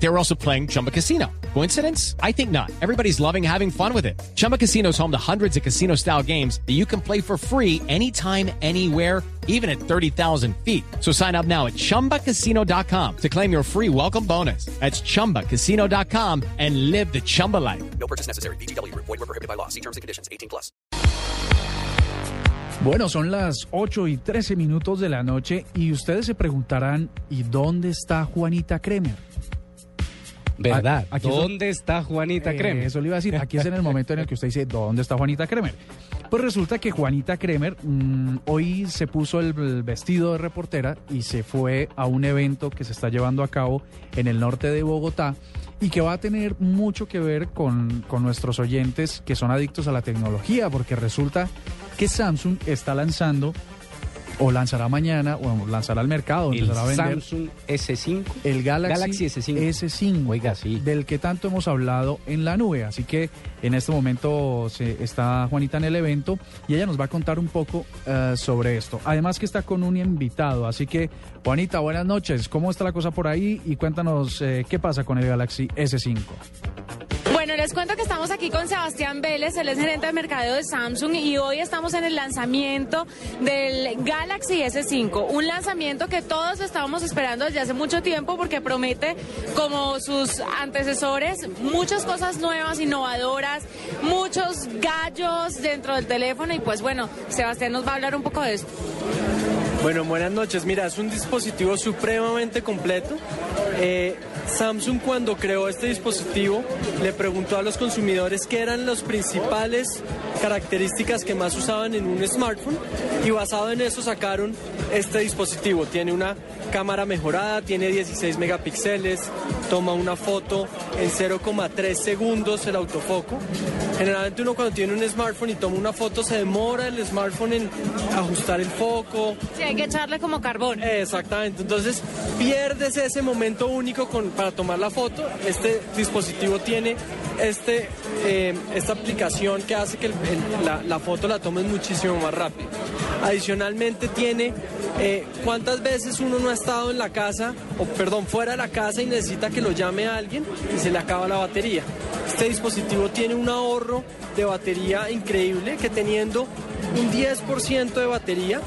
They were also playing Chumba Casino. Coincidence? I think not. Everybody's loving having fun with it. Chumba Casino is home to hundreds of casino style games that you can play for free anytime, anywhere, even at 30,000 feet. So sign up now at chumbacasino.com to claim your free welcome bonus. That's chumbacasino.com and live the Chumba life. No purchase necessary. BGW. Void were prohibited by law. See terms and conditions. 18 plus. Bueno, son las 8 y 13 minutos de la noche y ustedes se preguntarán, ¿y dónde está Juanita Kremer? ¿Verdad? A- aquí ¿Dónde está Juanita Eh, Kremer? Eso le iba a decir. Aquí es en el momento en el que usted dice, ¿dónde está Juanita Kremer? Pues resulta que Juanita Kremer mm, hoy se puso el, el vestido de reportera y se fue a un evento que se está llevando a cabo en el norte de Bogotá y que va a tener mucho que ver con, con nuestros oyentes que son adictos a la tecnología, porque resulta que Samsung está lanzando o lanzará mañana o lanzará al mercado, El a vender Samsung S5. el Galaxy, Galaxy S5. S5, Oiga, sí. del que tanto hemos hablado en la nube. Así que en este momento se, está Juanita en el evento y ella nos va a contar un poco eh, sobre esto. Además que está con un invitado. Así que, Juanita, buenas noches. ¿Cómo está la cosa por ahí? Y cuéntanos eh, qué pasa con el Galaxy S5. Bueno, les cuento que estamos aquí con Sebastián Vélez, él es gerente de mercadeo de Samsung y hoy estamos en el lanzamiento del Galaxy S5, un lanzamiento que todos estábamos esperando desde hace mucho tiempo porque promete, como sus antecesores, muchas cosas nuevas, innovadoras, muchos gallos dentro del teléfono y pues bueno, Sebastián nos va a hablar un poco de esto. Bueno, buenas noches. Mira, es un dispositivo supremamente completo. Eh, Samsung cuando creó este dispositivo le preguntó a los consumidores qué eran las principales características que más usaban en un smartphone y basado en eso sacaron este dispositivo. Tiene una cámara mejorada, tiene 16 megapíxeles, toma una foto en 0,3 segundos el autofoco. Generalmente uno cuando tiene un smartphone y toma una foto se demora el smartphone en ajustar el foco, Sí, hay que echarle como carbón. Exactamente, entonces pierdes ese momento único con- para tomar la foto. Este dispositivo tiene este, eh, esta aplicación que hace que el- el- la, la foto la tomes muchísimo más rápido. Adicionalmente tiene eh, cuántas veces uno no ha estado en la casa, o perdón, fuera de la casa y necesita que lo llame a alguien y se le acaba la batería. Este dispositivo tiene un ahorro de batería increíble que teniendo un 10% de batería,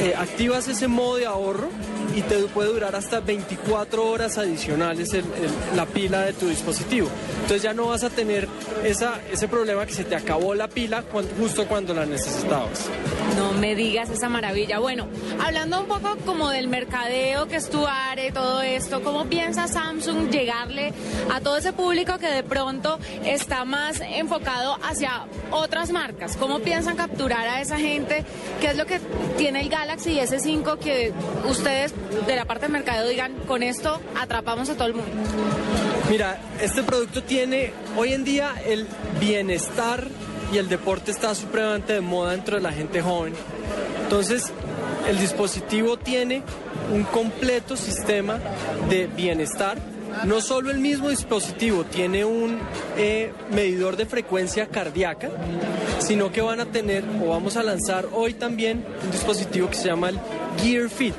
eh, activas ese modo de ahorro y te puede durar hasta 24 horas adicionales la pila de tu dispositivo. Entonces ya no vas a tener ese problema que se te acabó la pila justo cuando la necesitabas. No me digas esa maravilla. Bueno, hablando un poco como del mercadeo que es tu área todo esto, ¿cómo piensa Samsung llegarle a todo ese público que de pronto está más enfocado hacia otras marcas? ¿Cómo piensan capturar a esa gente? ¿Qué es lo que tiene el Galaxy S5 que ustedes de la parte de mercadeo digan, con esto atrapamos a todo el mundo? Mira, este producto tiene hoy en día el bienestar y el deporte está supremamente de moda dentro de la gente joven. Entonces, el dispositivo tiene un completo sistema de bienestar. No solo el mismo dispositivo tiene un eh, medidor de frecuencia cardíaca, sino que van a tener o vamos a lanzar hoy también un dispositivo que se llama el Gear Fit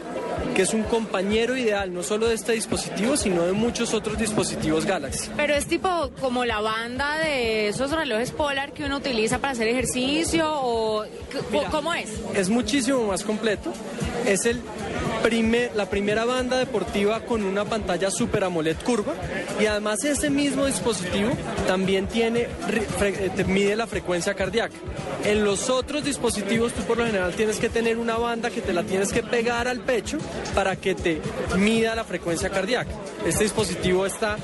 que es un compañero ideal no solo de este dispositivo, sino de muchos otros dispositivos Galaxy. Pero es tipo como la banda de esos relojes Polar que uno utiliza para hacer ejercicio o Mira. ¿cómo es? Es muchísimo más completo. Es el primer, la primera banda deportiva con una pantalla Super AMOLED curva y además ese mismo dispositivo también tiene eh, mide la frecuencia cardíaca. En los otros dispositivos tú por lo general tienes que tener una banda que te la tienes que pegar al pecho para que te mida la frecuencia cardíaca. Este dispositivo está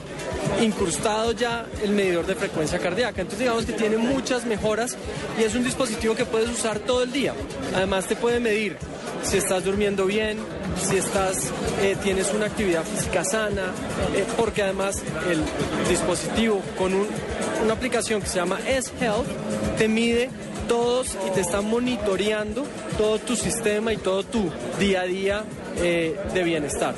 incrustado ya el medidor de frecuencia cardíaca. Entonces digamos que tiene muchas mejoras y es un dispositivo que puedes usar todo el día. Además te puede medir si estás durmiendo bien, si estás, eh, tienes una actividad física sana, eh, porque además el dispositivo con un- una aplicación que se llama S-Health te mide todos y te está monitoreando todo tu sistema y todo tu día a día eh, de bienestar.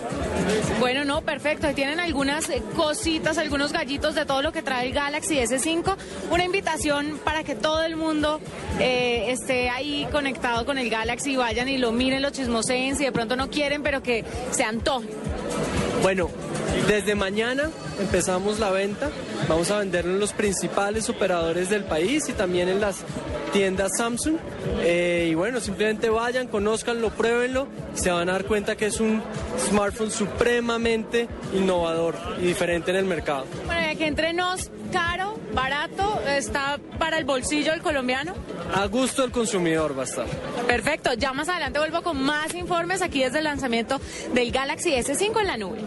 Bueno, no, perfecto. Ahí tienen algunas eh, cositas, algunos gallitos de todo lo que trae el Galaxy S5. Una invitación para que todo el mundo eh, esté ahí conectado con el Galaxy, vayan y lo miren, lo chismoseen, si de pronto no quieren, pero que se antojen. Bueno, desde mañana empezamos la venta. Vamos a venderlo en los principales operadores del país y también en las tiendas Samsung. Eh, y bueno, simplemente vayan, conózcanlo, pruébenlo. y Se van a dar cuenta que es un smartphone supremamente innovador y diferente en el mercado. Bueno, aquí entre nos, caro, barato, está para el bolsillo del colombiano. A gusto del consumidor va a estar. Perfecto, ya más adelante vuelvo con más informes aquí desde el lanzamiento del Galaxy S5 en la nube.